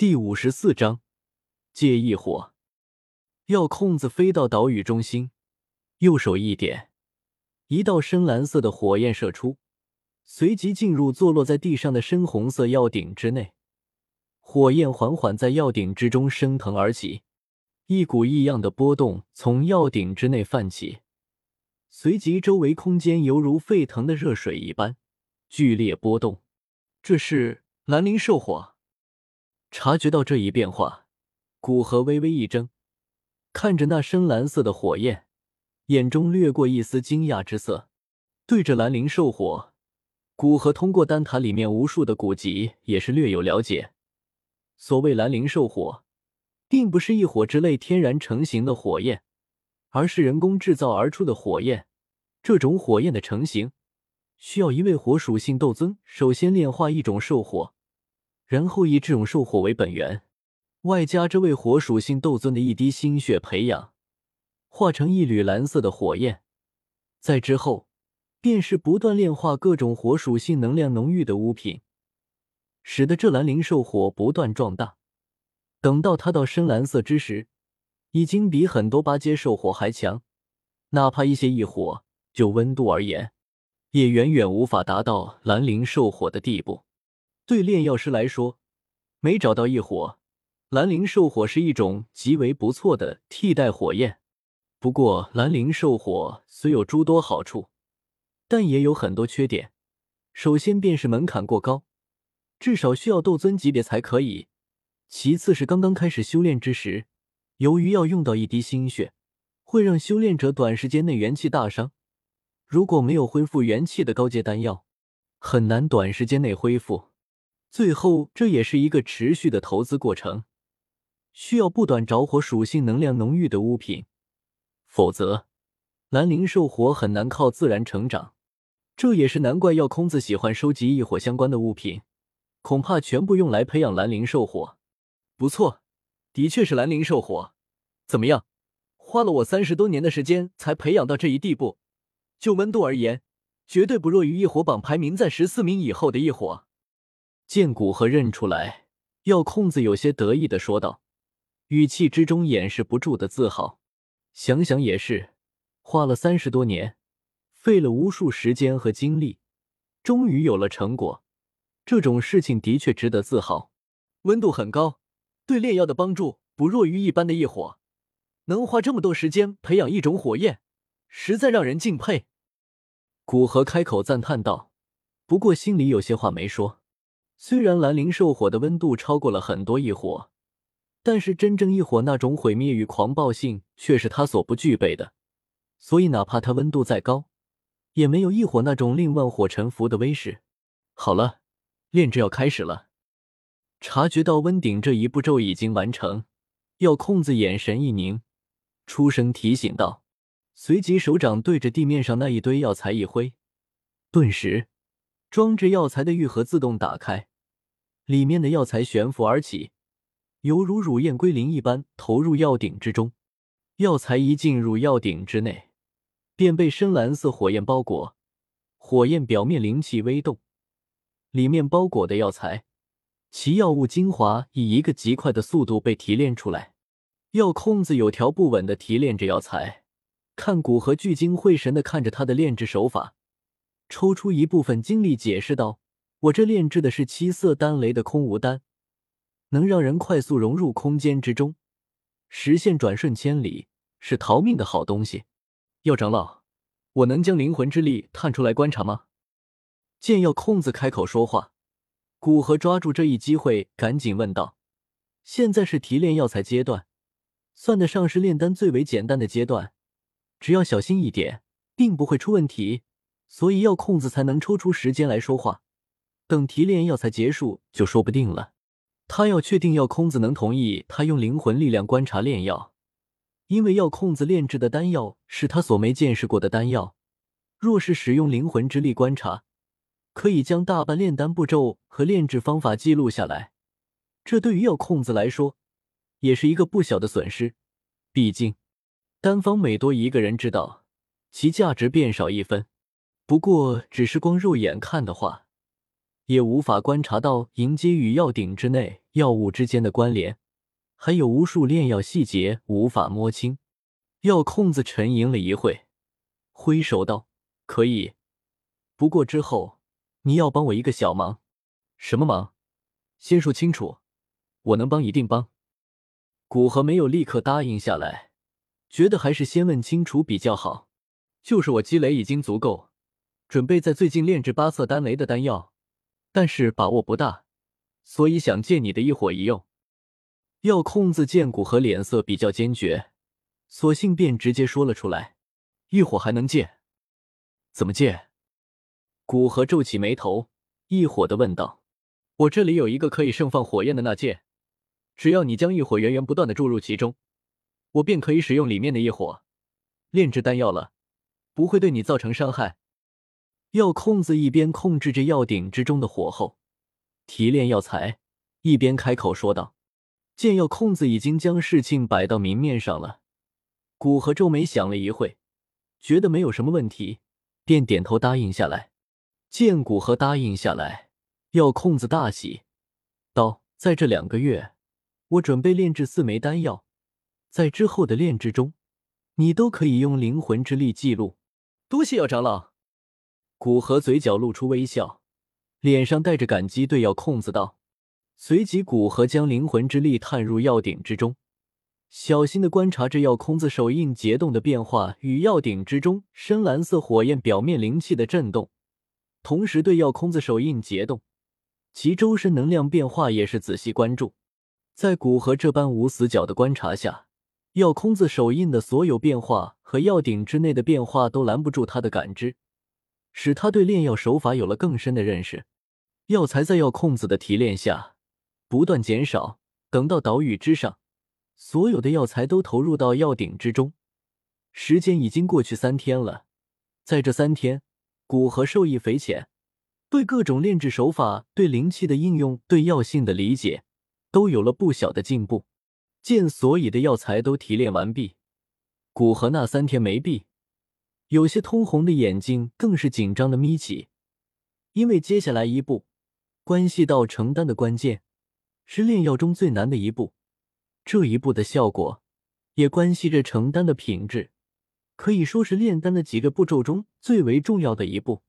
第五十四章借异火。药空子飞到岛屿中心，右手一点，一道深蓝色的火焰射出，随即进入坐落在地上的深红色药鼎之内。火焰缓缓在药鼎之中升腾而起，一股异样的波动从药鼎之内泛起，随即周围空间犹如沸腾的热水一般剧烈波动。这是蓝灵兽火。察觉到这一变化，古河微微一怔，看着那深蓝色的火焰，眼中掠过一丝惊讶之色。对着蓝灵兽火，古河通过丹塔里面无数的古籍也是略有了解。所谓蓝灵兽火，并不是异火之类天然成型的火焰，而是人工制造而出的火焰。这种火焰的成型，需要一位火属性斗尊首先炼化一种兽火。然后以这种兽火为本源，外加这位火属性斗尊的一滴心血培养，化成一缕蓝色的火焰。在之后，便是不断炼化各种火属性能量浓郁的物品，使得这蓝灵兽火不断壮大。等到它到深蓝色之时，已经比很多八阶兽火还强。哪怕一些异火，就温度而言，也远远无法达到蓝灵兽火的地步。对炼药师来说，每找到一火，蓝灵兽火是一种极为不错的替代火焰。不过，蓝灵兽火虽有诸多好处，但也有很多缺点。首先便是门槛过高，至少需要斗尊级别才可以；其次是刚刚开始修炼之时，由于要用到一滴心血，会让修炼者短时间内元气大伤。如果没有恢复元气的高阶丹药，很难短时间内恢复。最后，这也是一个持续的投资过程，需要不断着火属性能量浓郁的物品，否则蓝灵兽火很难靠自然成长。这也是难怪药空子喜欢收集异火相关的物品，恐怕全部用来培养蓝灵兽火。不错，的确是蓝灵兽火。怎么样？花了我三十多年的时间才培养到这一地步，就温度而言，绝对不弱于异火榜排名在十四名以后的异火。见古河认出来，药空子有些得意的说道，语气之中掩饰不住的自豪。想想也是，花了三十多年，费了无数时间和精力，终于有了成果，这种事情的确值得自豪。温度很高，对炼药的帮助不弱于一般的异火，能花这么多时间培养一种火焰，实在让人敬佩。古河开口赞叹道，不过心里有些话没说。虽然兰陵兽火的温度超过了很多异火，但是真正异火那种毁灭与狂暴性却是他所不具备的，所以哪怕它温度再高，也没有异火那种令万火臣服的威势。好了，炼制要开始了。察觉到温鼎这一步骤已经完成，药空子眼神一凝，出声提醒道，随即手掌对着地面上那一堆药材一挥，顿时装着药材的玉盒自动打开。里面的药材悬浮而起，犹如乳燕归林一般投入药鼎之中。药材一进入药鼎之内，便被深蓝色火焰包裹。火焰表面灵气微动，里面包裹的药材，其药物精华以一个极快的速度被提炼出来。药空子有条不紊的提炼着药材，看古和聚精会神的看着他的炼制手法，抽出一部分精力解释道。我这炼制的是七色丹雷的空无丹，能让人快速融入空间之中，实现转瞬千里，是逃命的好东西。药长老，我能将灵魂之力探出来观察吗？见药空子开口说话，古河抓住这一机会，赶紧问道：“现在是提炼药材阶段，算得上是炼丹最为简单的阶段，只要小心一点，并不会出问题。所以药空子才能抽出时间来说话。”等提炼药材结束就说不定了。他要确定药空子能同意他用灵魂力量观察炼药，因为药空子炼制的丹药是他所没见识过的丹药。若是使用灵魂之力观察，可以将大半炼丹步骤和炼制方法记录下来。这对于药空子来说，也是一个不小的损失。毕竟，丹方每多一个人知道，其价值便少一分。不过，只是光肉眼看的话，也无法观察到迎接与药鼎之内药物之间的关联，还有无数炼药细节无法摸清。药空子沉吟了一会，挥手道：“可以，不过之后你要帮我一个小忙。什么忙？先说清楚。我能帮一定帮。”古河没有立刻答应下来，觉得还是先问清楚比较好。就是我积累已经足够，准备在最近炼制八色丹雷的丹药，但是把握不大，所以想借你的一火一用。药控子见古河脸色比较坚决。索性便直接说了出来：“一火还能借？怎么借？”古河皱起眉头，一火的问道：“我这里有一个可以盛放火焰的纳戒，只要你将一火源源不断的注入其中，我便可以使用里面的异火炼制丹药了，不会对你造成伤害。”药空子一边控制着药鼎之中的火候，提炼药材，一边开口说道：“见药空子已经将事情摆到明面上了。”古河皱眉想了一会，觉得没有什么问题，便点头答应下来。见古河答应下来，药空子大喜，道：“在这两个月，我准备炼制四枚丹药，在之后的炼制中，你都可以用灵魂之力记录。”多谢药长老。古河嘴角露出微笑，脸上带着感激，对药空子道。随即，古河将灵魂之力探入药鼎之中。小心的观察着药空子手印结冻的变化与药鼎之中深蓝色火焰表面灵气的震动，同时对药空子手印结冻其周身能量变化也是仔细关注。在古河这般无死角的观察下，药空子手印的所有变化和药鼎之内的变化都拦不住他的感知，使他对炼药手法有了更深的认识。药材在药空子的提炼下不断减少，等到岛屿之上。所有的药材都投入到药鼎之中，时间已经过去三天了。在这三天，古河受益匪浅，对各种炼制手法、对灵气的应用、对药性的理解，都有了不小的进步。见所有的药材都提炼完毕，古河那三天没闭，有些通红的眼睛更是紧张的眯起，因为接下来一步，关系到成丹的关键，是炼药中最难的一步。这一步的效果，也关系着承担的品质，可以说是炼丹的几个步骤中最为重要的一步。